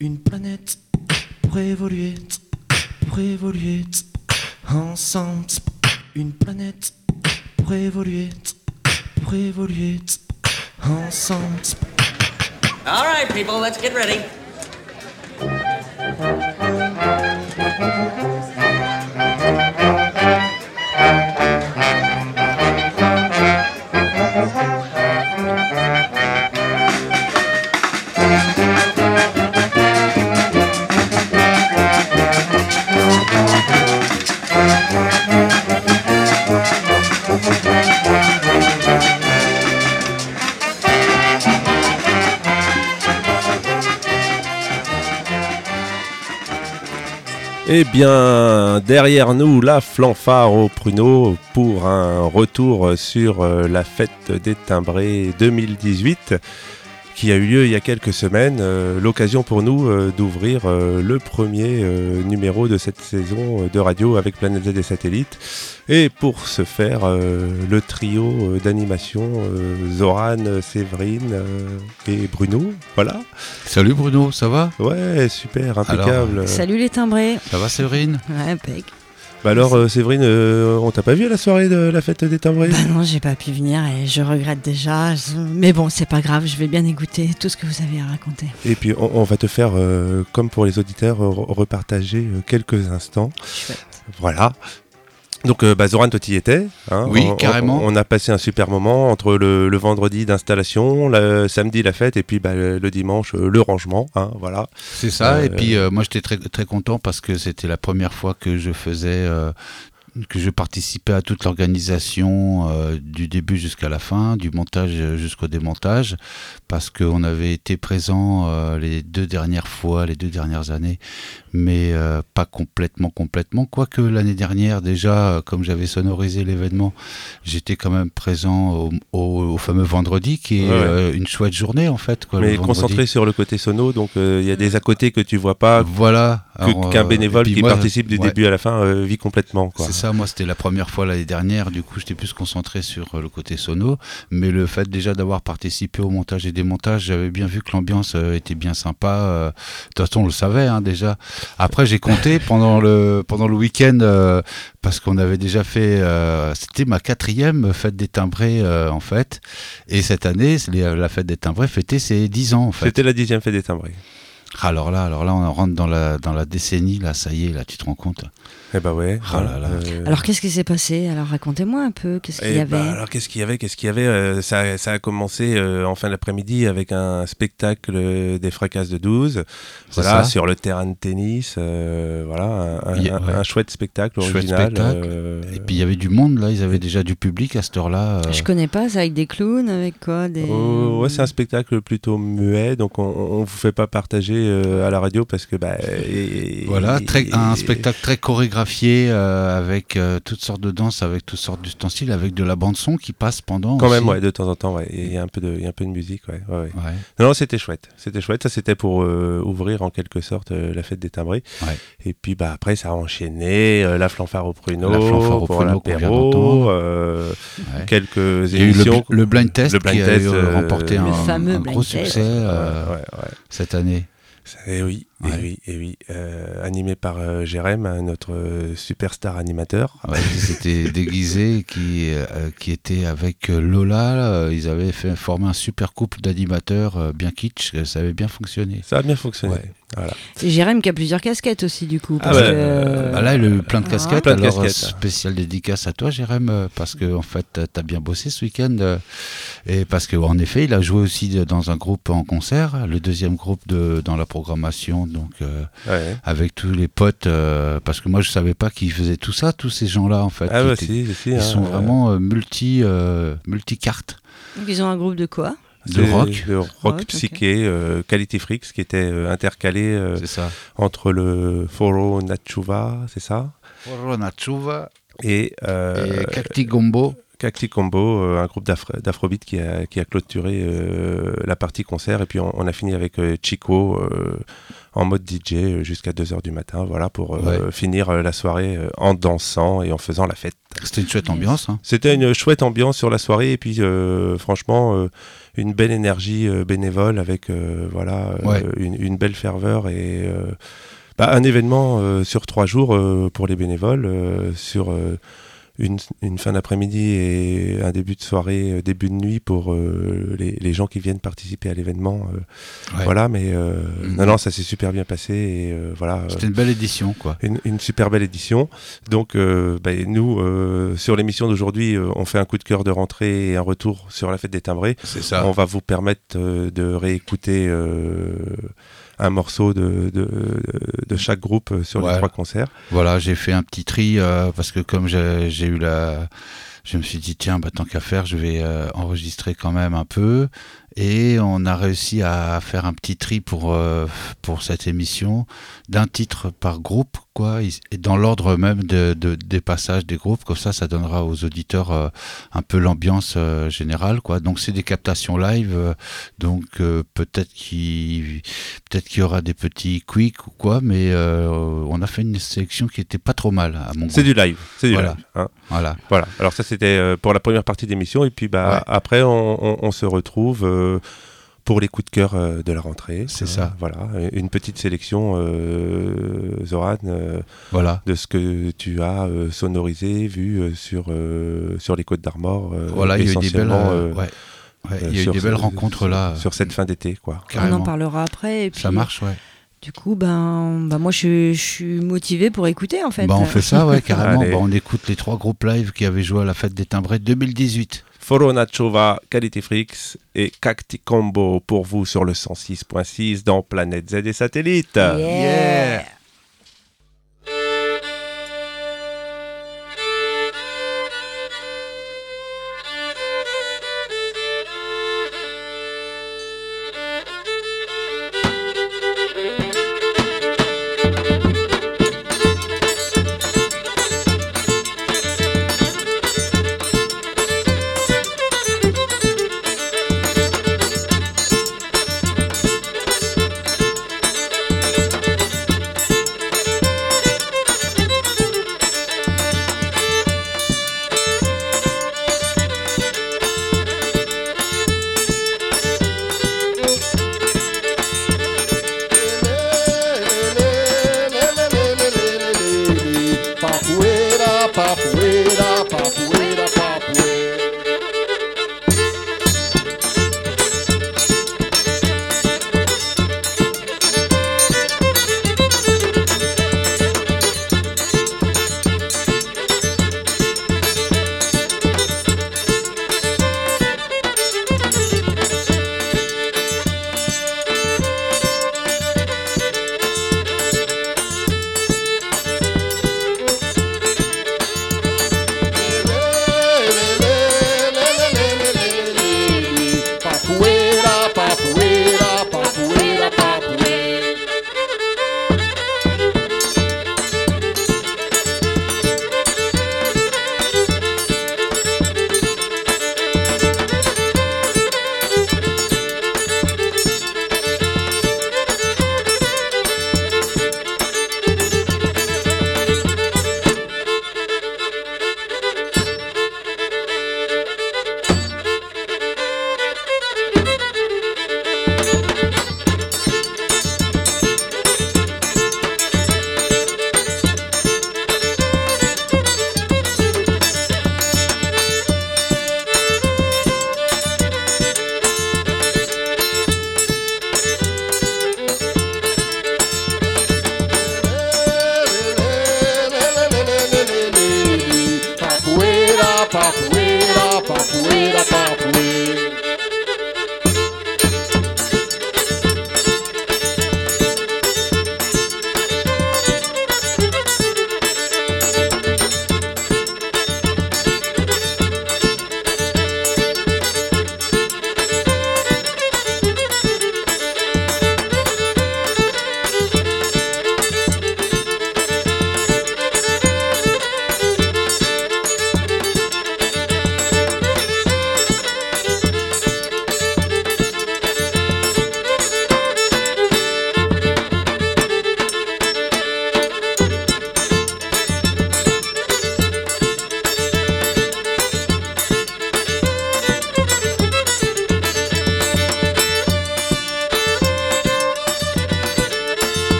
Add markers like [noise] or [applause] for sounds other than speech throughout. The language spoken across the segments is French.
Une planète pour évoluer, pour évoluer ensemble. Une planète pour évoluer, pour évoluer ensemble. All right, people, let's get ready. Eh bien, derrière nous, la fanfare au pruneau pour un retour sur euh, la fête des timbrés 2018 qui a eu lieu il y a quelques semaines. Euh, L'occasion pour nous euh, d'ouvrir euh, le premier euh, numéro de cette saison euh, de radio avec Planète Z et Satellites. Et pour ce faire, euh, le trio euh, d'animation euh, Zoran, Séverine euh, et Bruno. Voilà. Salut Bruno, ça va? Ouais, super, impeccable. Salut les timbrés. Ça va Séverine? Ouais, impec. Bah alors, euh, Séverine, euh, on t'a pas vu à la soirée de la fête des timbrés Bah non, j'ai pas pu venir et je regrette déjà. Mais bon, c'est pas grave, je vais bien écouter tout ce que vous avez à raconter. Et puis, on, on va te faire, euh, comme pour les auditeurs, re- repartager euh, quelques instants. Chouette. Voilà. Donc, euh, bah, Zoran, toi, t'y étais. hein. Oui, On- carrément. On, a passé un super moment entre le, le vendredi d'installation, le samedi la fête, et puis bah, le, le dimanche euh, le rangement. hein, voilà. C'est ça, Euh, et puis euh, moi j'étais très, très content parce que c'était la première fois que je faisais, euh, que je participais à toute l'organisation euh, du début jusqu'à la fin, du montage jusqu'au démontage, parce qu'on avait été présent euh, les deux dernières fois, les deux dernières années, mais euh, pas complètement, complètement. Quoique l'année dernière, déjà, comme j'avais sonorisé l'événement, j'étais quand même présent au, au- au fameux vendredi, qui est Ouais, une chouette journée en fait. Quoi, Mais concentré sur le côté sono, donc il y a des à côté que tu vois pas, Voilà. qu'un bénévole qui moi, participe du ouais, début à la fin vit complètement. C'est ça, moi c'était la première fois l'année dernière, du coup j'étais plus concentré sur euh, le côté sono, mais le fait déjà d'avoir participé au montage et démontage, j'avais bien vu que l'ambiance euh, était bien sympa. euh, De toute façon on le savait hein, déjà. Après j'ai compté [laughs] pendant le, pendant le week-end, euh, parce qu'on avait déjà fait, euh, c'était ma quatrième fête des timbrés euh, en fait, et cette année la fête des timbrés fêtait ses 10 ans en fait. C'était la dixième fête des timbrés. Alors là, alors là on rentre dans la, dans la décennie, là ça y est, là tu te rends compte. Eh bah ouais. Oh là là. euh, Alors qu'est-ce qui s'est passé? Alors racontez-moi un peu, qu'est-ce qu'il Eh y avait bah, alors qu'est-ce qu'il y avait? Qu'est-ce qu'il y avait? Euh, ça, ça a commencé euh, en fin d'après-midi avec un spectacle des fracasses de 12. C'est Voilà, ça. sur le terrain de tennis. euh, voilà, un, un- Il y a- un- ouais. un chouette spectacle Chouette original. spectacle. euh, Et puis il y avait du monde là, ils avaient déjà du public à cette heure-là. euh. Je connais pas, c'est avec des clowns, avec quoi des... oh, ouais, c'est un spectacle plutôt muet, donc on, on vous fait pas partager euh, à la radio parce que bah et- Voilà, et- un spectacle très chorégraphié euh, avec euh, toutes sortes de danses, avec toutes sortes d'ustensiles, avec de la bande son qui passe pendant. Quand aussi. même, ouais, de temps en temps, ouais. Il y a un peu de, il y a un peu de musique, ouais, ouais, ouais. Ouais. Non, non, c'était chouette. C'était chouette. Ça, c'était pour euh, ouvrir en quelque sorte euh, la fête des timbrés. Ouais. Et puis, bah, après, ça a enchaîné euh, la fanfare au pruneau, La fanfare au pruneau l'apéro, euh, quelques émissions. le, le blind test Le blind qui test, a eu, euh, remporté le un, fameux un gros test. succès euh, Ouais, ouais, ouais. cette année. Et oui, et Ouais. oui, et oui. Euh, animé par euh, Jérém, hein, notre euh, superstar animateur. Ouais, ils s'étaient [laughs] déguisés, qui, euh, qui était avec Lola. là, ils avaient fait former un super couple d'animateurs euh, bien kitsch. Ça avait bien fonctionné. Ça a bien fonctionné. Ouais. Voilà. Et Jérém qui a plusieurs casquettes aussi du coup. Ah bah, que, là, il a eu plein de Ah. casquettes. Plein de alors, casquettes. euh, spécial dédicace à toi, Jérém, parce que en fait, euh, t'as bien bossé ce week-end. Et parce qu'en effet, il a joué aussi dans un groupe en concert, le deuxième groupe de, dans la programmation, donc euh, Ouais. avec tous les potes. euh, parce que moi, je savais pas qu'ils faisaient tout ça, tous ces gens-là, en fait. Ah, bah, étaient- si, si, si, Ils hein, sont vraiment euh, multi, euh, multi-cartes. donc ils ont un groupe de quoi? De rock. De rock psyché, euh, Quality Freaks, qui était euh, intercalé euh, ça. entre le Foro Nachuva, c'est ça? Nachuva Et, euh, et Cacti Gombo. Cacti Combo, euh, un groupe d'afro- d'afrobeat qui a, qui a clôturé euh, la partie concert. Et puis on, on a fini avec euh, Chico en mode DJ jusqu'à 2h du matin, voilà, pour finir la soirée en dansant et en faisant la fête. C'était une chouette ambiance. hein. C'était une chouette ambiance sur la soirée et puis franchement une belle énergie euh, bénévole avec euh, voilà euh, Ouais. une, une belle ferveur et bah, un événement sur trois jours pour les bénévoles sur une, une fin d'après-midi et un début de soirée, euh, début de nuit pour euh, les, les gens qui viennent participer à l'événement. euh, Ouais. Voilà, mais Mhm. non, non, ça s'est super bien passé et voilà. C'était une belle édition, quoi. une, une super belle édition. Donc, bah, nous, sur l'émission d'aujourd'hui, on fait un coup de cœur de rentrée et un retour sur la fête des timbrés. C'est ça. On va vous permettre de réécouter un morceau de, de, de chaque groupe sur Ouais. les trois concerts. Voilà, j'ai fait un petit tri euh, parce que comme j'ai j'ai eu la, je me suis dit tiens, bah, tant qu'à faire, je vais euh, enregistrer quand même un peu. Et on a réussi à faire un petit tri pour euh, pour cette émission d'un titre par groupe, et dans l'ordre même de, de- des passages des groupes. Comme ça, ça donnera aux auditeurs euh, un peu l'ambiance euh, générale, quoi. Donc c'est des captations live, euh, donc peut-être qu'il peut-être qu'il y aura des petits quicks ou quoi, mais on a fait une sélection qui était pas trop mal à mon C'est du live. C'est du Voilà. live. hein. Voilà. Voilà. Alors ça, c'était pour la première partie d'émission. Et puis, bah, Ouais. après, on, on- on se retrouve pour les coups de cœur euh, de la rentrée. C'est Euh, ça. Voilà. Une petite sélection, euh, Zoran. euh, Voilà. de ce que tu as euh, sonorisé, vu euh, sur, euh, sur les côtes d'Armor. euh, Voilà, il y a eu des belles, essentiellement, euh, euh, ouais. Ouais, euh, il y a eu sur des ce- belles rencontres là. Sur cette fin d'été, quoi. On en parlera après. Et puis, Ça marche, ouais. Du coup, ben, ben moi, je, je suis motivée pour écouter, en fait. Bah, on fait ça, ouais, carrément. [laughs] Bah, on écoute les trois groupes live qui avaient joué à la fête des timbrés 2018. Forona Chova, Quality Freaks et Cacti Combo pour vous sur le 106.6 dans Planète Z et Satellites. Yeah. Thank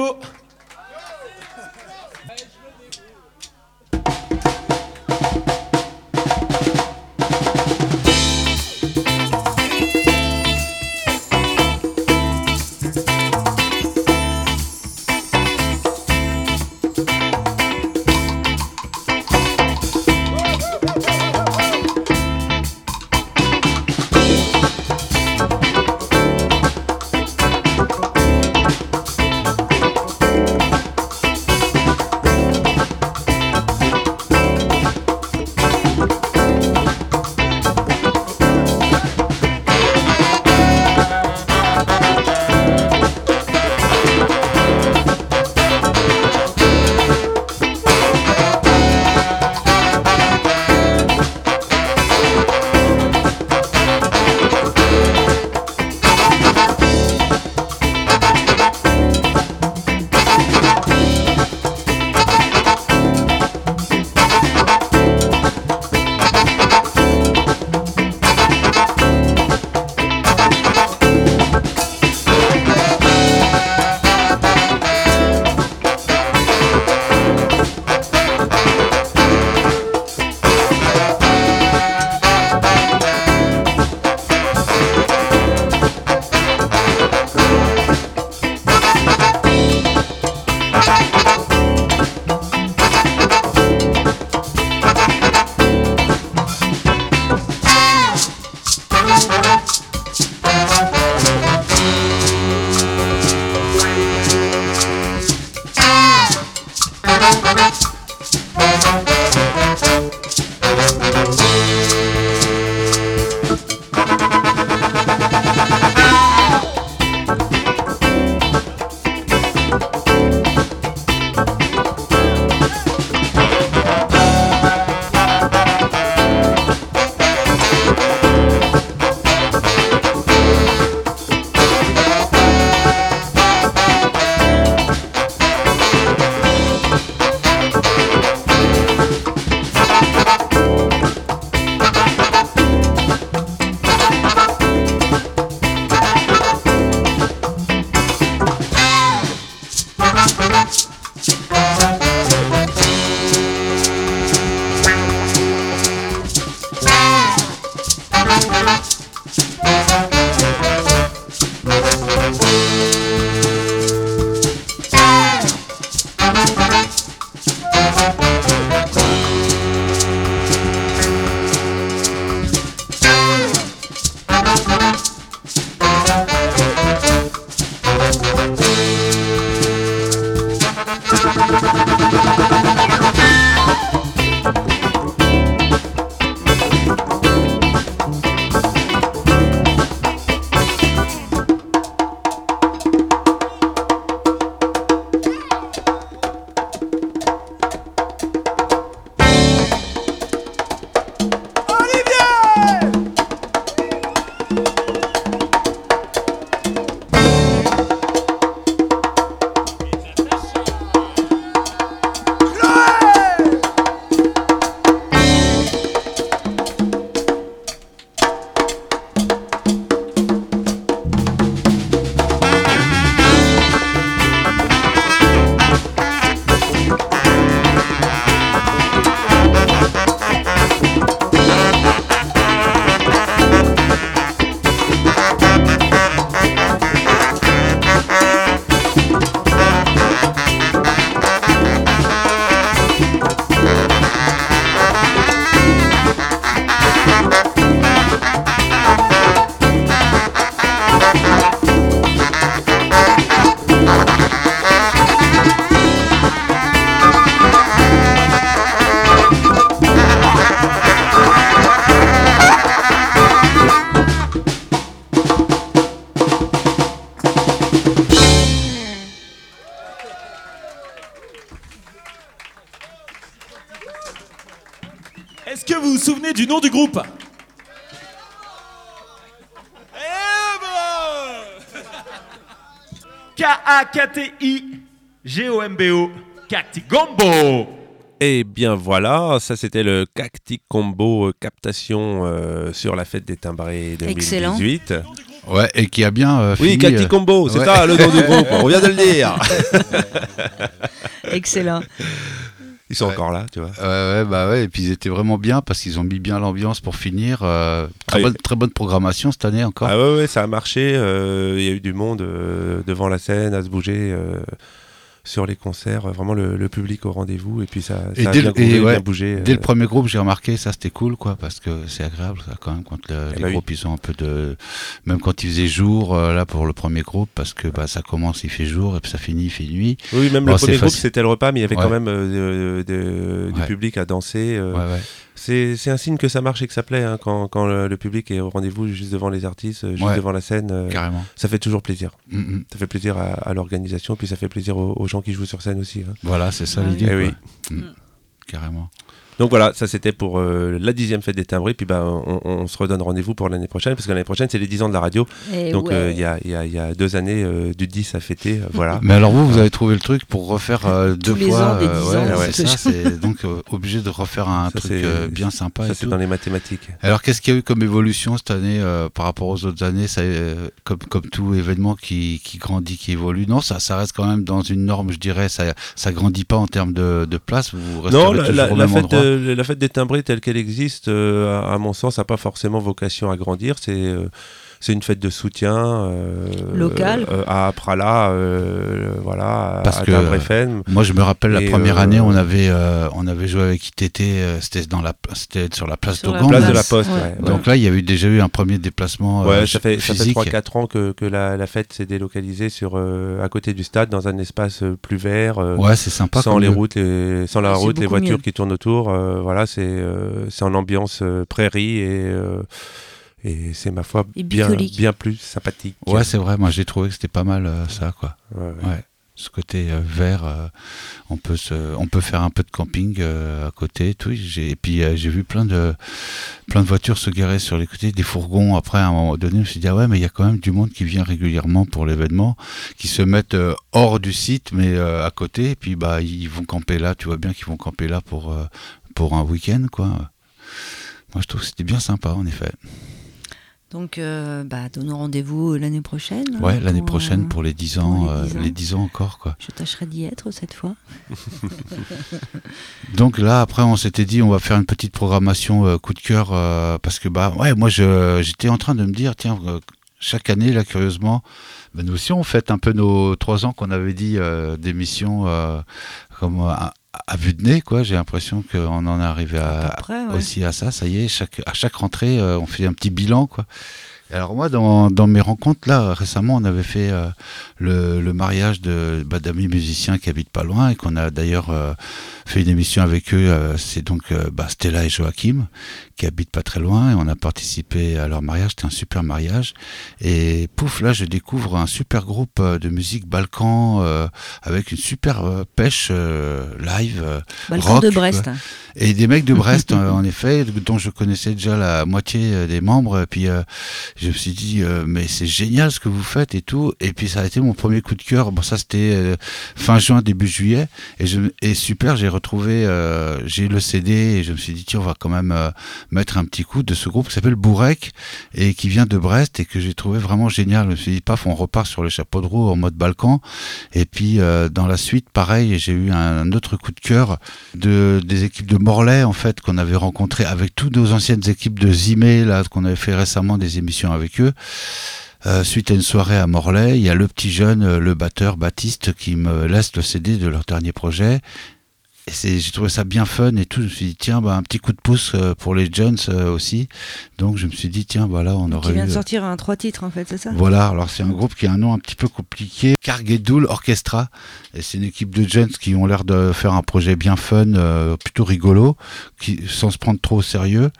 Cacti K-A-K-T-I G-O-M-B-O Cacti Gombo Et bien voilà, ça c'était le Cacti Combo euh, captation euh, sur la fête des timbrés Excellent. 2018. Nom du groupe Ouais, et qui a bien euh, Oui, Cacti euh, Combo, c'est ouais. ça le nom du groupe. On vient de le dire. [laughs] Excellent. Ils sont Ouais. encore là, tu vois. Ouais, ouais, bah ouais, et puis ils étaient vraiment bien parce qu'ils ont mis bien l'ambiance pour finir. euh, très, Ah, bonne, très bonne programmation cette année encore. Ah ouais, ouais, ça a marché. euh, Il y a eu du monde euh, devant la scène à se bouger sur les concerts. euh, Vraiment le, le public au rendez-vous. Et puis ça, Et ça a dès bien, le- et ouais, bien bougé. Dès euh. le premier groupe, j'ai remarqué ça, c'était cool, quoi, parce que c'est agréable, ça, quand même, quand le- Eh les bah oui. groupes, ils ont un peu de, même quand il faisait jour, euh, là, pour le premier groupe, parce que bah, ça commence, il fait jour, et puis ça finit, il fait nuit. Oui, même Bon, le premier groupe, facile. c'était le repas, mais il y avait Ouais. quand même euh, de- de- du public à danser. C'est c'est un signe que ça marche et que ça plaît hein, quand, quand le, le public est au rendez-vous juste devant les artistes, juste Ouais. devant la scène. euh, carrément. ça fait toujours plaisir. Mm, mm. Ça fait plaisir à, à l'organisation, puis ça fait plaisir aux, aux gens qui jouent sur scène aussi. hein. Voilà, c'est ça oui. l'idée. Eh oui. Mm. Carrément. Donc voilà, ça c'était pour euh, la dixième fête des timbrés. Puis bah, on, on se redonne rendez-vous pour l'année prochaine, parce que l'année prochaine c'est les 10 ans de la radio. Et Donc ouais. euh, il y, a, il y a- il y a deux années euh, du 10 à fêter. euh, voilà. [laughs] Mais alors vous, vous avez trouvé le truc pour refaire euh, deux les fois. ans, des euh, dix ouais, ans, ouais, c'est ça, c'est donc euh, obligé de refaire un Ça, truc euh, bien sympa Ça c'est dans les mathématiques. Alors, qu'est-ce qu'il y a eu comme évolution cette année euh, par rapport aux autres années? Ça, euh, comme, comme tout événement qui, qui grandit, qui évolue Non, ça, ça reste quand même dans une norme, je dirais. Ça, ça grandit pas en termes de, de place. Vous restez Non, la, toujours la- au la même fête, endroit. euh, la fête des timbrés telle qu'elle existe, euh, à, mon sens, n'a pas forcément vocation à grandir. C'est euh, c'est une fête de soutien euh, Locale. euh, à Aprala, euh, voilà, à, Parce à que- FM. Moi, je me rappelle la première euh, année, on avait, euh, on avait joué avec ITT. euh, C'était dans la, c'était sur la place Sur la. Place de la Poste. ouais. Donc là, il y a eu déjà eu un premier déplacement Ouais, euh, ça fait, ça fait physique. 3-4 ans que, que la, la fête s'est délocalisée sur, euh, à côté du stade, dans un espace plus vert, euh, Ouais, c'est sympa. sans, les routes, les, sans la route, les voitures mieux. qui tournent autour. euh, voilà, c'est euh, c'est en ambiance euh, prairie et, euh, et c'est ma foi bien, bien plus sympathique. Ouais, c'est vrai. Moi, j'ai trouvé que c'était pas mal euh, ça, quoi. Ouais, ouais. Ouais. Ce côté euh, vert, euh, on peut se, on peut faire un peu de camping euh, à côté, et tout. Et puis euh, j'ai vu plein de, plein de voitures se garer sur les côtés, des fourgons. Après, à un moment donné, je me suis dit ah ouais, mais il y a quand même du monde qui vient régulièrement pour l'événement, qui se mettent euh, hors du site, mais euh, à côté. Et puis bah ils vont camper là. Tu vois bien qu'ils vont camper là pour, euh, pour un week-end, quoi. Moi, je trouve que c'était bien sympa, en effet. Donc, euh, bah, donnons rendez-vous l'année prochaine. hein, Ouais, l'année prochaine euh, pour les 10 ans, les euh, 10 ans. les 10 ans encore, quoi. Je tâcherai d'y être cette fois. [laughs] Donc là, après, on s'était dit, on va faire une petite programmation euh, coup de cœur euh, parce que bah ouais, moi, je, j'étais en train de me dire, tiens, euh, chaque année, là, curieusement, ben, nous aussi, on fête un peu nos trois ans qu'on avait dit euh, d'émission euh, comme euh, à, vue de nez, quoi. J'ai l'impression qu'on en est arrivé à, À peu près, ouais. aussi à ça. Ça y est, chaque, à chaque rentrée, euh, on fait un petit bilan, quoi. Alors moi, dans, dans mes rencontres, là, récemment, on avait fait euh, le, le mariage de bah, d'amis musiciens qui habitent pas loin et qu'on a d'ailleurs euh, fait une émission avec eux. euh, c'est donc euh, bah, Stella et Joachim qui habitent pas très loin et on a participé à leur mariage. C'était un super mariage. Et pouf, là, je découvre un super groupe euh, de musique balkan euh, avec une super pêche euh, live. Balcon rock, de Brest. et des mecs de Brest, [laughs] en effet, dont je connaissais déjà la moitié des membres. Et puis, euh, je me suis dit, euh, mais c'est génial ce que vous faites et tout. Et puis, ça a été mon premier coup de cœur. Bon, ça, c'était euh, fin juin, début juillet. Et, je, super, j'ai retrouvé, euh, j'ai le CD et je me suis dit, tiens, on va quand même euh, mettre un petit coup de ce groupe qui s'appelle Bourrec et qui vient de Brest et que j'ai trouvé vraiment génial. Je me suis dit, paf, on repart sur le chapeau de roue en mode Balkan. Et puis, dans la suite, pareil, j'ai eu un autre coup de cœur de, des équipes de Morlaix, en fait, qu'on avait rencontré avec toutes nos anciennes équipes de Zimé, là, qu'on avait fait récemment des émissions avec eux. Euh, suite à une soirée à Morlaix, il y a le petit jeune, euh, le batteur Baptiste, qui me laisse le CD de leur dernier projet. Et j'ai trouvé ça bien fun et tout. Je me suis dit, tiens, bah, un petit coup de pouce euh, pour les Jones aussi. Donc je me suis dit, tiens, voilà, on Qui aurait vient eu... de sortir un trois titres en fait, c'est ça? Voilà, alors c'est un groupe qui a un nom un petit peu compliqué, Carguedoul Orchestra, et c'est une équipe de jeunes qui ont l'air de faire un projet bien fun, euh, plutôt rigolo, qui, sans se prendre trop au sérieux.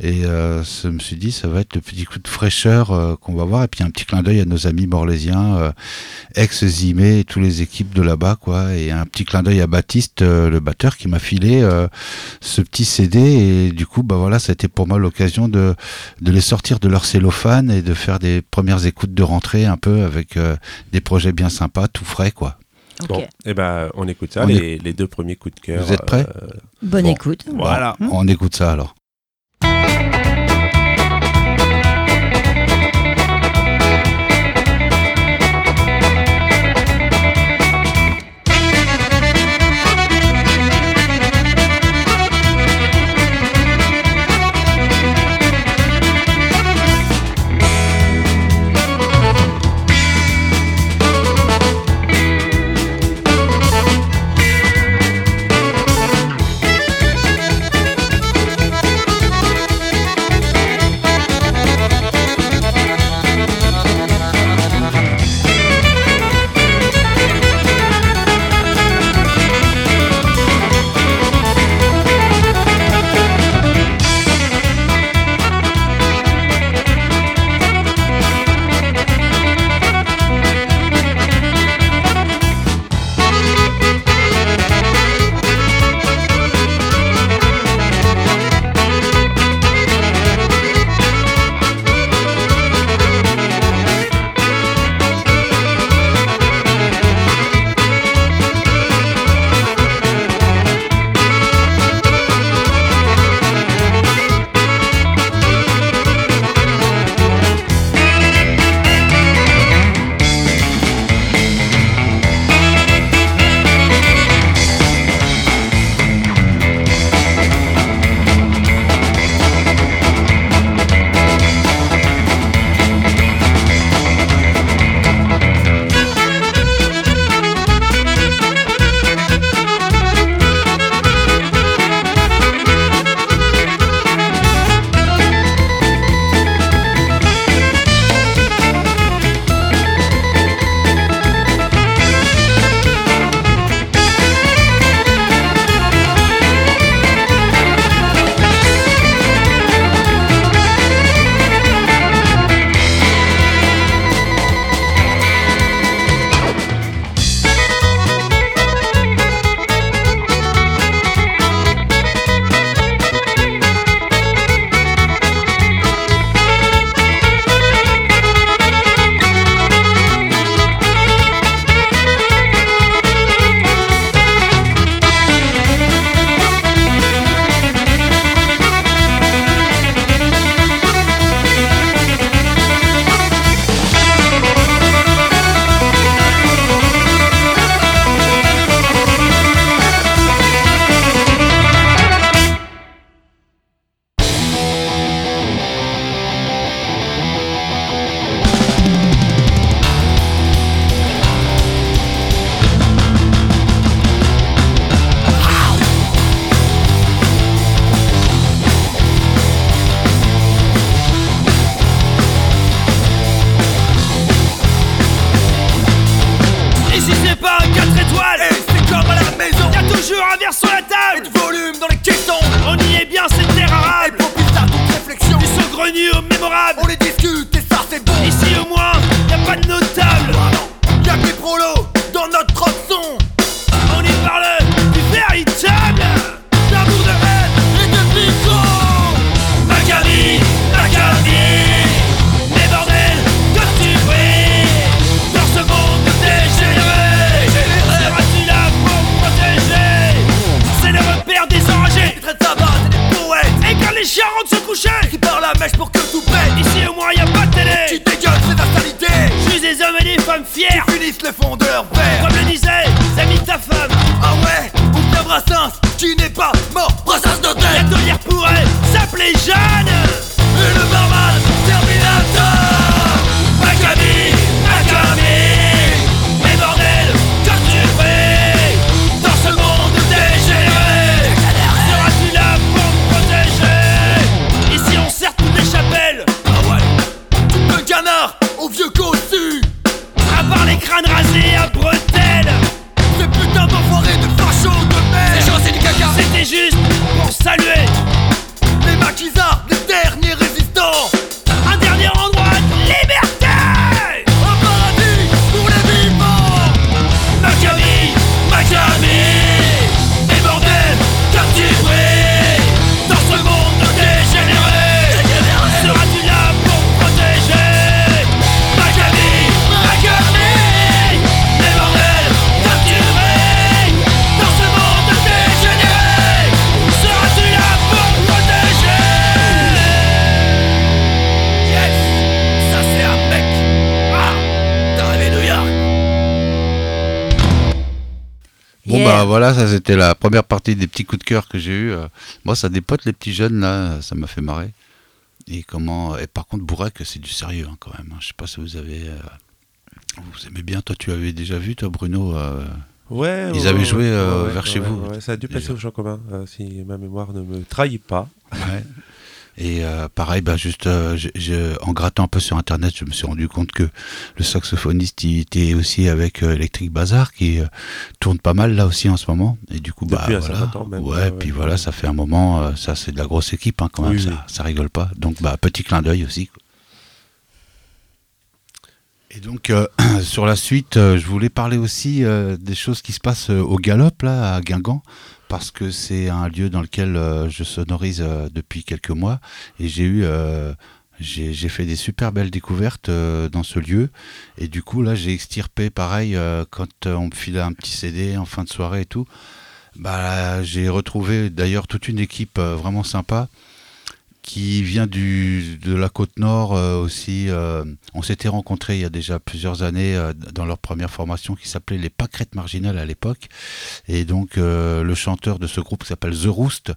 Et euh, je me suis dit, ça va être le petit coup de fraîcheur euh, qu'on va voir, et puis un petit clin d'œil à nos amis morlésiens, euh, ex-Zimé et toutes les équipes de là-bas, quoi, et un petit clin d'œil à Baptiste, euh, le batteur, qui m'a filé euh, ce petit CD, et du coup, bah voilà, ça a été pour moi l'occasion de de les sortir de leur cellophane et de faire des premières écoutes de rentrée un peu avec euh, des projets bien sympas, tout frais quoi. Ok. Bon, et ben on écoute ça, On les, les deux premiers coups de cœur. Vous êtes prêts? euh, Bonne Bon. écoute. Voilà. Mmh. On écoute ça alors. Bah voilà, ça c'était la première partie des petits coups de cœur que j'ai eu. Moi, ça dépote les petits jeunes là, ça m'a fait marrer. Et comment Et par contre, Bourrec, c'est du sérieux hein, quand même. hein. Je sais pas si vous avez, euh, vous aimez bien. Toi, tu avais déjà vu, toi, Bruno. euh, Ouais, Ils ouais, avaient ouais, joué, euh, vers chez vous. ça a dû passer Déjà. au champ commun, euh, si ma mémoire ne me trahit pas. Et euh, pareil, bah juste euh, je- je- en grattant un peu sur internet, je me suis rendu compte que le saxophoniste il était aussi avec euh, Electric Bazar qui euh, tourne pas mal là aussi en ce moment. Et du coup, bah Depuis voilà. même, ouais, ouais, ouais. puis voilà, ça fait un moment, ça c'est de la grosse équipe hein, quand même, Oui, ça, oui. ça rigole pas. Donc bah petit clin d'œil aussi. quoi. Et donc [clears throat] sur la suite, je voulais parler aussi des choses qui se passent au Galop là à Guingamp parce que c'est un lieu dans lequel euh, je sonorise euh, depuis quelques mois. Et euh, j'ai fait des super belles découvertes dans ce lieu. Et du coup là j'ai extirpé pareil quand on me filait un petit CD en fin de soirée et tout. Bah j'ai retrouvé d'ailleurs toute une équipe vraiment sympa qui vient du, de la côte nord euh, aussi. euh, on s'était rencontrés il y a déjà plusieurs années euh, dans leur première formation qui s'appelait les Pâquerettes Marginales à l'époque. Et donc euh, le chanteur de ce groupe s'appelle The Roost.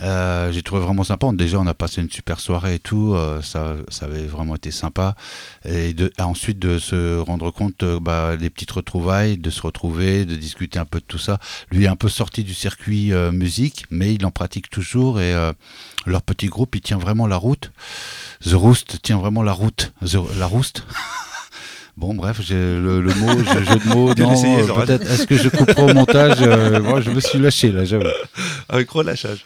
Euh, j'ai trouvé vraiment sympa. Déjà, on a passé une super soirée et tout. euh, ça, ça avait vraiment été sympa. Et ah, ensuite, de se rendre compte euh, bah, des petites retrouvailles, de se retrouver, de discuter un peu de tout ça. Lui est un peu sorti du circuit musique, mais il en pratique toujours. Et leur petit groupe, il tient vraiment la route. The Roost tient vraiment la route. The- la Roost. [laughs] Bon, bref, j'ai le, le, mot, le jeu de mots. [laughs] non, euh, peut-être. Est-ce que je couperai au montage euh, Moi, je me suis lâché là, j'avoue. [laughs] Avec relâchage.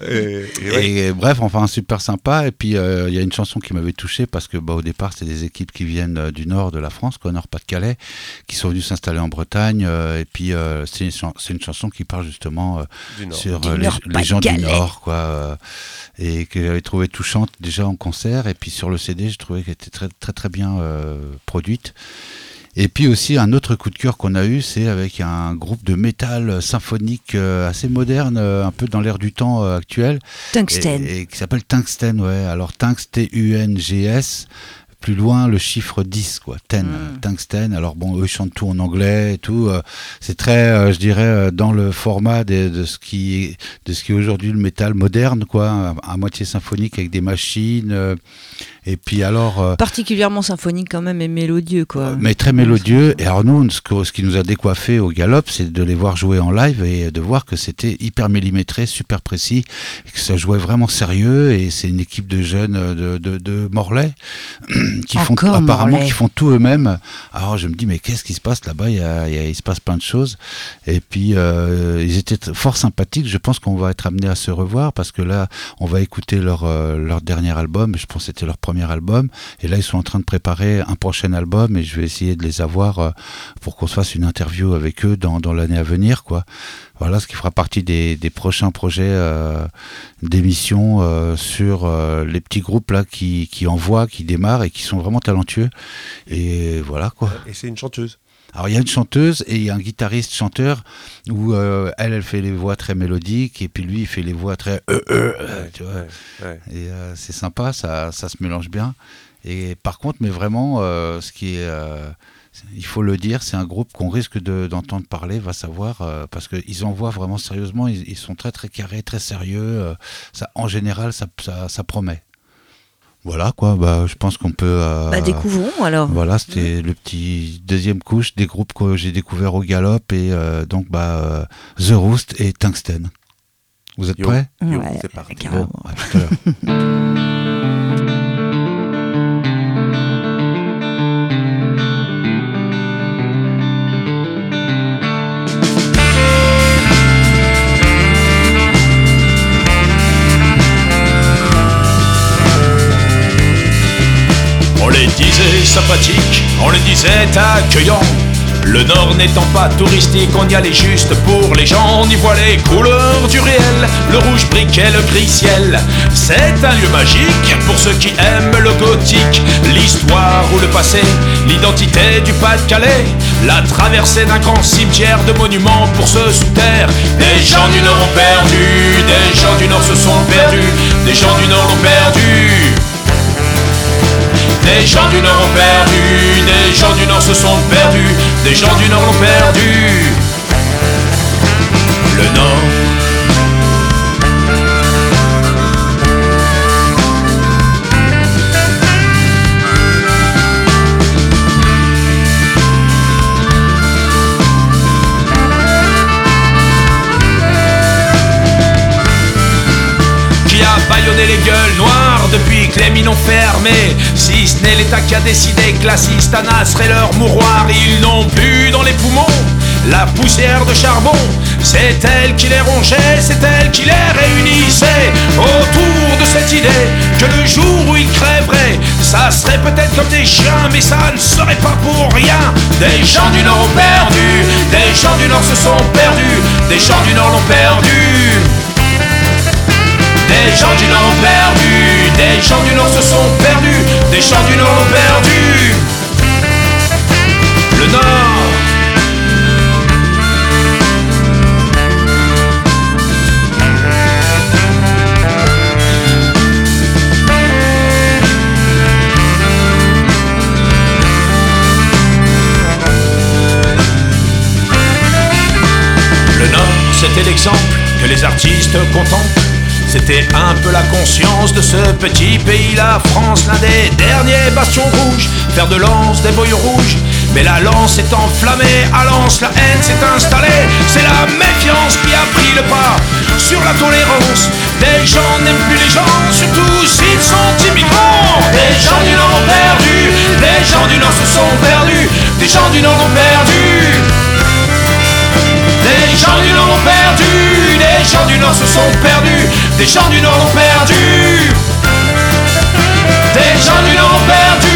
et, et, bref, enfin, super sympa. Et puis, euh, il y a une chanson qui m'avait touché parce que, bah, au départ, c'est des équipes qui viennent du nord de la France, quoi, Nord-Pas-de-Calais, qui sont venues s'installer en Bretagne. Et puis, c'est une, chanson qui parle justement sur les, les, gens du nord, quoi, et que j'avais trouvé touchante déjà en concert. Et puis sur le CD, j'ai trouvé qu'elle était très, très, très bien produite et puis aussi un autre coup de cœur qu'on a eu, c'est avec un groupe de métal symphonique euh, assez moderne, euh, un peu dans l'air du temps euh, actuel. Tungsten. Et, qui s'appelle Tungsten, ouais. Alors Tungsten, T-U-N-G-S plus loin le chiffre 10 quoi 10 hmm. tungsten alors bon eux chantent tout en anglais et tout c'est très je dirais dans le format de ce qui est, aujourd'hui le métal moderne quoi à, moitié symphonique avec des machines et puis alors, euh, Particulièrement symphonique quand même et mélodieux quoi. mais très mélodieux. Et alors nous, ce, que- ce qui nous a décoiffé au galop, c'est de les voir jouer en live et de voir que c'était hyper millimétré, super précis, et que ça jouait vraiment sérieux. Et c'est une équipe de jeunes euh, de, de, de Morlaix [clears throat] qui font Encore apparemment Morlaix. qui font tout eux-mêmes. Alors je me dis mais qu'est-ce qui se passe là-bas? Il, y a- il y a- il se passe plein de choses. Et puis euh, ils étaient fort sympathiques. Je pense qu'on va être amené à se revoir parce que là on va écouter leur euh, leur dernier album. Je pense que c'était leur premier album. Et là ils sont en train de préparer un prochain album et je vais essayer de les avoir euh, pour qu'on se fasse une interview avec eux dans, dans l'année à venir quoi. Voilà ce qui fera partie des, des prochains projets euh, d'émissions euh, sur euh, les petits groupes là qui, qui envoient, qui démarrent et qui sont vraiment talentueux. Et voilà quoi. Et c'est une chanteuse. Alors il y a une chanteuse et il y a un guitariste chanteur où euh, elle elle fait les voix très mélodiques et puis lui il fait les voix très euh, euh, euh, tu vois. Ouais, ouais. Et euh, c'est sympa, ça, ça se mélange bien. Et par contre, mais vraiment, ce qui est, il faut le dire, c'est un groupe qu'on risque de- d'entendre parler, va savoir, euh, parce qu'ils envoient vraiment sérieusement, ils, ils sont très très carrés, très sérieux. euh, ça, en général, ça, ça, ça promet. Voilà quoi, bah, je pense qu'on peut. euh, Bah découvrons alors. voilà, c'était le petit deuxième couche des groupes que j'ai découvert au Galop et euh, donc bah, euh, The Roost et Tungsten. Vous êtes Yo. prêts? Yo, Ouais, c'est parti. carrément. Bon, à tout à l'heure. [laughs] Disait sympathiques, on les disait accueillants. Le Nord n'étant pas touristique, on y allait juste pour les gens. On y voit les couleurs du réel, le rouge briquet, le gris ciel. C'est un lieu magique pour ceux qui aiment le gothique, l'histoire ou le passé, l'identité du Pas-de-Calais. La traversée d'un grand cimetière de monuments pour se sous-terre. Des gens du Nord ont perdu, des gens du Nord se sont perdus, des gens du Nord l'ont perdu. Des gens du Nord ont perdu, des gens du Nord se sont perdus, des gens du Nord l'ont perdu. Le Nord. Depuis que les mines ont fermé. Si ce n'est l'État qui a décidé que la cistana serait leur mouroir, ils n'ont plus dans les poumons la poussière de charbon. C'est elle qui les rongeait, c'est elle qui les réunissait autour de cette idée que le jour où ils crèveraient, ça serait peut-être comme des chiens, mais ça ne serait pas pour rien. Des gens du Nord ont perdu, des gens du Nord se sont perdus, des gens du Nord l'ont perdu. Des gens du Nord ont perdu, des gens du Nord se sont perdus, des gens du Nord ont perdu. Le Nord. C'était l'exemple que les artistes contemplent. C'était un peu la conscience de ce petit pays, la France, l'un des derniers bastions rouges, fer de lance des boyaux rouges. Mais la lance est enflammée, à lance la haine s'est installée. C'est la méfiance qui a pris le pas sur la tolérance. Des gens n'aiment plus les gens, surtout s'ils sont immigrants. Des gens du Nord ont perdu, des gens du Nord se sont perdus, des gens du Nord ont perdu. Des gens du Nord ont perdu, les gens du Nord se sont perdus, des gens du Nord l'ont perdu. Des gens du Nord l'ont perdu,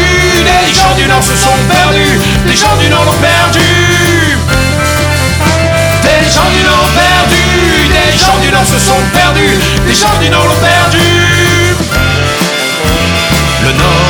des gens du Nord se sont perdus, des gens du Nord l'ont perdu. Des gens du Nord perdu, des gens du Nord se sont perdus, des gens du Nord l'ont perdu. Le Nord.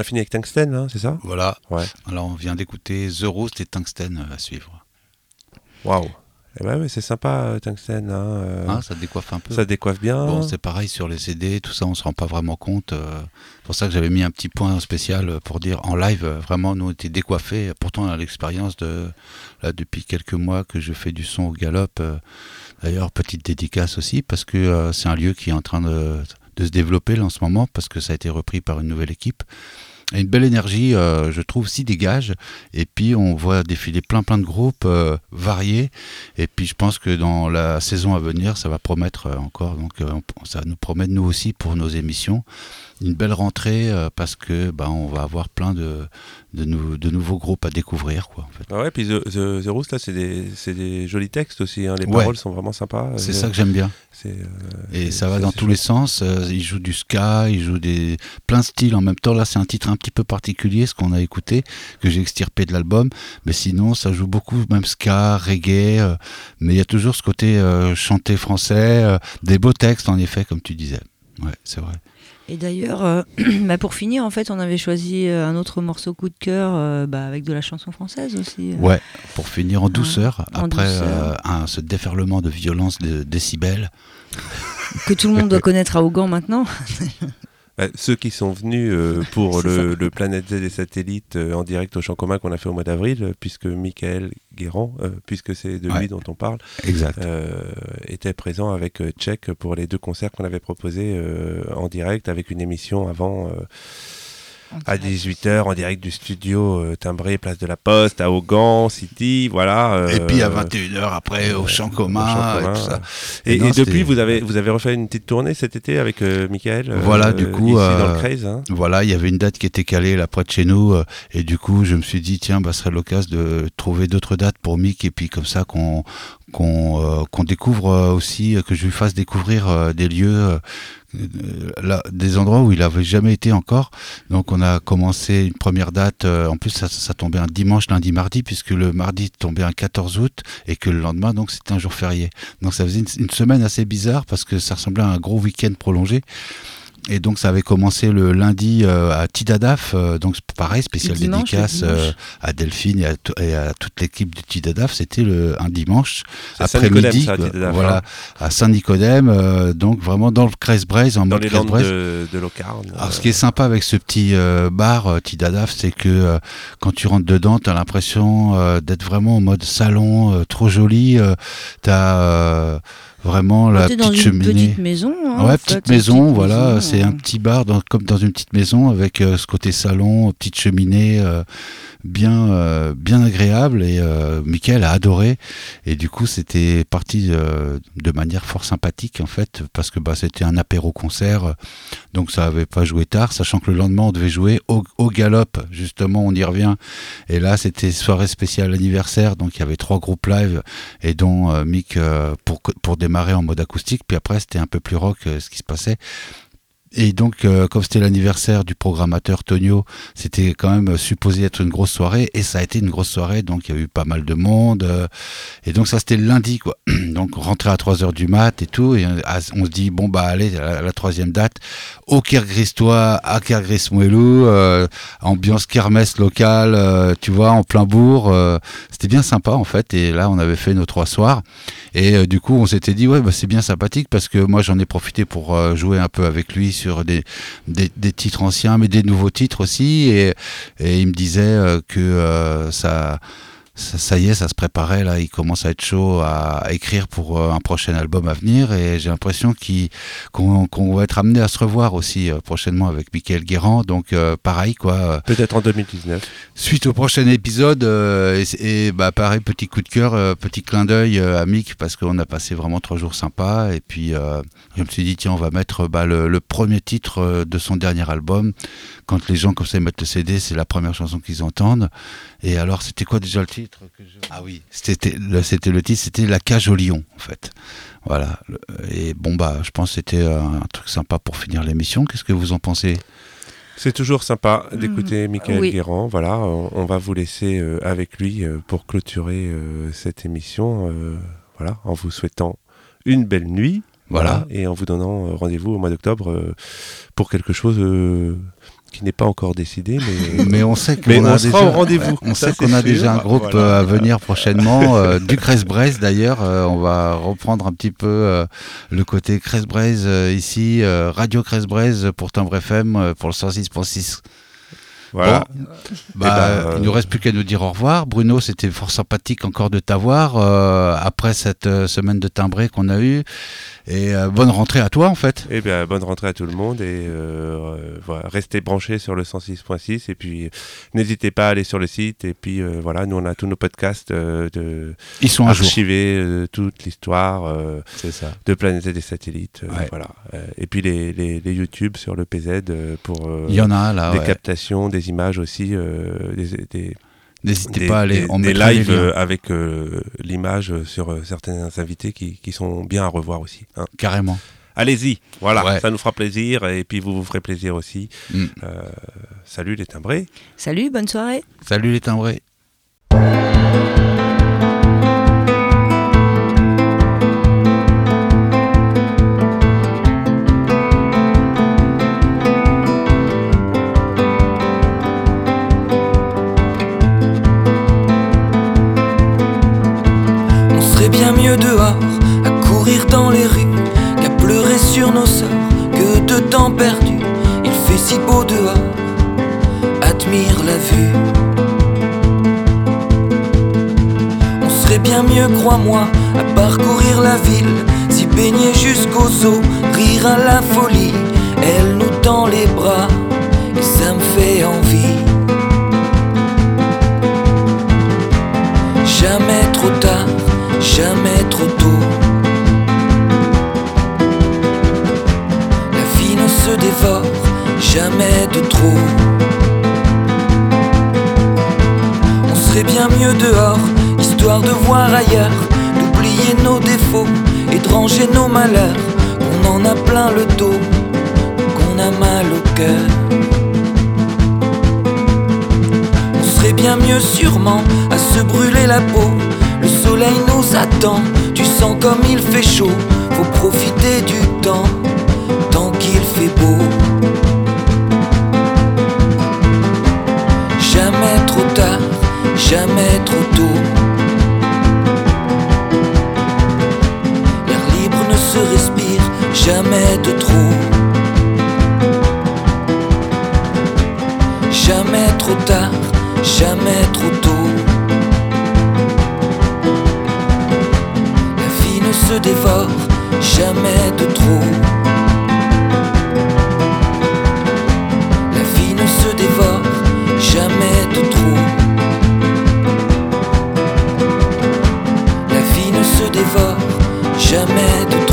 A fini avec Tungsten, hein, c'est ça? Voilà. Ouais. Alors on vient d'écouter The Roast et Tungsten euh, à suivre. Waouh. Eh ben, c'est sympa, euh, Tungsten. hein, euh, Hein, ça décoiffe un peu. ça décoiffe bien. Bon, c'est pareil sur les CD, tout ça, on se rend pas vraiment compte. euh, c'est pour ça que j'avais mis un petit point spécial pour dire en live, vraiment, nous on était décoiffés. Pourtant, on a l'expérience de là depuis quelques mois que je fais du son au galop. euh, D'ailleurs, petite dédicace aussi parce que c'est un lieu qui est en train de, de se développer là, en ce moment parce que ça a été repris par une nouvelle équipe. Une belle énergie, euh, je trouve, s'y dégage. Et puis, on voit défiler plein plein de groupes euh, variés. Et puis, je pense que dans la saison à venir, ça va promettre euh, encore. Donc, on- ça nous promet, nous aussi, pour nos émissions, une belle rentrée euh, parce que bah, on va avoir plein de, de, nou- de nouveaux groupes à découvrir. Quoi, en fait. Ah ouais, puis The, The, The Roost, là, c'est des, c'est des jolis textes aussi. hein, Les Ouais. paroles sont vraiment sympas. C'est Euh, ça que j'aime bien. c'est, euh, Et c'est- ça va c'est- dans c'est tous les sens. Euh, il joue du ska, il joue des plein de styles en même temps. Là, c'est un titre un petit peu particulier, ce qu'on a écouté, que j'ai extirpé de l'album. Mais sinon, ça joue beaucoup, même ska, reggae. euh, mais il y a toujours ce côté euh, chanté français, euh, des beaux textes en effet, comme tu disais. Ouais, c'est vrai. Et d'ailleurs, euh, [clears throat] bah, pour finir, en fait, on avait choisi euh, un autre morceau coup de cœur euh, bah, avec de la chanson française aussi. Ouais, pour finir en douceur, en après douceur. un, ce déferlement de violence de décibels. Que tout le monde doit connaître à Augan maintenant. [laughs] Bah, ceux qui sont venus euh, [laughs] pour le, le Planète Z des satellites euh, en direct au champ commun qu'on a fait au mois d'avril, euh, puisque Michael Guérand, euh, puisque c'est de Ouais. lui dont on parle, Exact. était présent avec Tchèque pour les deux concerts qu'on avait proposés en direct avec une émission avant à 18h en direct du studio euh, timbré Place de la Poste à Augan City, voilà. euh, et puis à 21h après au champ commun, au champ et tout ça. Et, Et non, et depuis, vous avez, vous avez refait une petite tournée cet été avec euh, Michael euh, Voilà, du coup, ici dans le Craze. hein. Voilà, il y avait une date qui était calée là près de chez nous, euh, et du coup, je me suis dit tiens, bah, ce serait l'occasion de trouver d'autres dates pour Mick, et puis comme ça qu'on qu'on euh, qu'on découvre euh, aussi, euh, que je lui fasse découvrir des lieux, là, des endroits où il avait jamais été encore. Donc, on a commencé une première date. en plus, ça, ça tombait un dimanche, lundi, mardi, puisque le mardi tombait un 14 août, et que le lendemain, donc, c'était un jour férié. Donc, ça faisait une, une semaine assez bizarre parce que ça ressemblait à un gros week-end prolongé. Et donc ça avait commencé le lundi euh, à Tidadaf, euh, donc pareil, spécial dimanche, dédicace euh, à Delphine et à, to- et à toute l'équipe de Tidadaf. C'était le un dimanche C'est après Saint-Nicodème, midi, ça, quoi. Tidadaf, voilà, hein. à Saint-Nicodème, euh, donc vraiment dans le Crest-Braise, en dans mode les landes de, de Locarne. Alors, ce qui est sympa avec ce petit euh, bar euh, Tidadaf, c'est que euh, quand tu rentres dedans, tu as l'impression euh, d'être vraiment en mode salon, euh, trop joli. euh, tu as vraiment la T'es dans petite une cheminée. petite maison. hein, Ouais, petite fait, une maison, petite voilà, maison, c'est un petit bar dans- comme dans une petite maison avec euh, ce côté salon, petite cheminée, euh, bien, euh, bien agréable et Michael a adoré et du coup c'était parti de manière fort sympathique en fait parce que bah, c'était un apéro concert donc ça avait pas joué tard sachant que le lendemain on devait jouer au, au galop justement on y revient et là c'était soirée spéciale anniversaire donc il y avait trois groupes live et dont Mick pour, pour en mode acoustique puis après c'était un peu plus rock euh, ce qui se passait et donc, euh, comme c'était l'anniversaire du programmateur Tonio, c'était quand même supposé être une grosse soirée, et ça a été une grosse soirée, donc il y a eu pas mal de monde, euh, et donc ça c'était le lundi, quoi. [clears throat] Donc rentrer à 3h du mat et tout, et euh, on se dit, bon bah allez, la, la troisième date, au Kirghistois, à Kirghizmoelou, euh, ambiance kermesse locale, euh, tu vois, en plein bourg, euh, c'était bien sympa en fait, et là on avait fait nos trois soirs, et euh, du coup on s'était dit, ouais, bah, c'est bien sympathique, parce que moi j'en ai profité pour euh, jouer un peu avec lui sur des, titres anciens, mais des nouveaux titres aussi. Et, et il me disait euh, que euh, ça, ça, ça y est, ça se préparait. Là, il commence à être chaud à, à écrire pour euh, un prochain album à venir. Et j'ai l'impression qu'on va être amené à se revoir aussi euh, prochainement avec Michael Guérand. Donc, euh, pareil, quoi. Peut-être en 2019. Suite au prochain épisode, euh, et, et, bah pareil, petit coup de cœur, euh, petit clin d'œil à Mick parce qu'on a passé vraiment trois jours sympas. Et puis je me suis dit tiens, on va mettre bah, le, le premier titre de son dernier album. Quand les gens comme ça ils mettent le CD, c'est la première chanson qu'ils entendent. Et alors c'était quoi déjà le titre? Que je- Ah oui, c'était le, c'était le titre, c'était La cage au lion en fait. Voilà. Et bon bah, je pense que c'était un truc sympa pour finir l'émission. Qu'est-ce que vous en pensez? C'est toujours sympa d'écouter Michael oui. Guérand. Voilà, on, on va vous laisser euh, avec lui euh, pour clôturer euh, cette émission. voilà, en vous souhaitant une belle nuit. Voilà. Et en vous donnant rendez-vous au mois d'octobre pour quelque chose qui n'est pas encore décidé, mais, [laughs] Mais on sait qu'on on a déjà, rendez-vous. On sait qu'on a déjà un groupe Voilà. euh, à venir prochainement, euh, du Crest-Braise d'ailleurs. euh, on va reprendre un petit peu euh, le côté Crest-Braise ici, Radio Crest-Braise pour Timbre FM pour le 106.6. voilà. Bon, Eh bah, ben, euh, Il nous reste plus qu'à nous dire au revoir. Bruno, c'était fort sympathique encore de t'avoir après cette semaine de timbré qu'on a eue. Et euh, bonne rentrée à toi en fait. Eh bien, bonne rentrée à tout le monde et euh, euh, voilà, restez branchés sur le 106.6 et puis n'hésitez pas à aller sur le site et puis euh, voilà, nous on a tous nos podcasts euh, de Ils sont à jour. archivés, euh, toute l'histoire euh, ça. de Planète et des satellites, euh, Ouais. voilà. Euh, et puis les, les, les YouTube sur le PZ euh, pour euh, Il y en a là. des ouais. captations, des images aussi, euh, des, des, N'hésitez pas à aller. on des lives euh, avec euh, l'image euh, sur euh, certains invités qui, qui sont bien à revoir aussi. hein. Carrément. Allez-y, voilà, Ouais. ça nous fera plaisir et puis vous vous ferez plaisir aussi. Mm. Euh, salut les timbrés. Salut, bonne soirée. Salut les timbrés. Bien mieux, crois-moi, à parcourir la ville, s'y baigner jusqu'aux eaux, rire à la folie. Elle nous tend les bras, et ça me fait envie. Jamais trop tard, jamais trop tôt. La vie ne se dévore, jamais de trop. On serait bien mieux dehors, de voir ailleurs, d'oublier nos défauts et de nos malheurs. Qu'on en a plein le dos, qu'on a mal au cœur. On serait bien mieux sûrement à se brûler la peau. Le soleil nous attend, tu sens comme il fait chaud. Faut profiter du temps, tant qu'il fait beau. Jamais trop tard, jamais trop tôt. Se respire jamais de trop. Jamais trop tard, jamais trop tôt. La vie ne se dévore jamais de trop. La vie ne se dévore jamais de trop. La vie ne se dévore jamais de trop.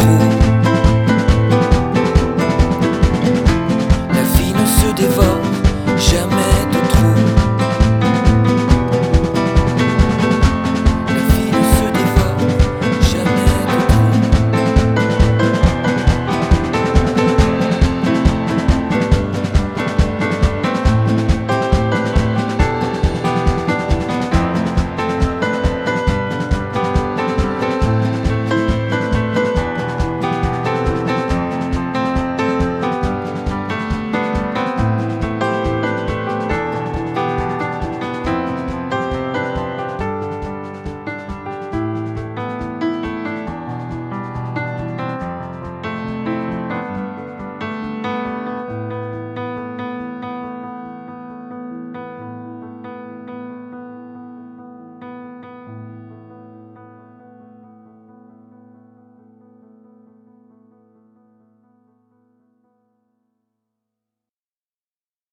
dévore jamais.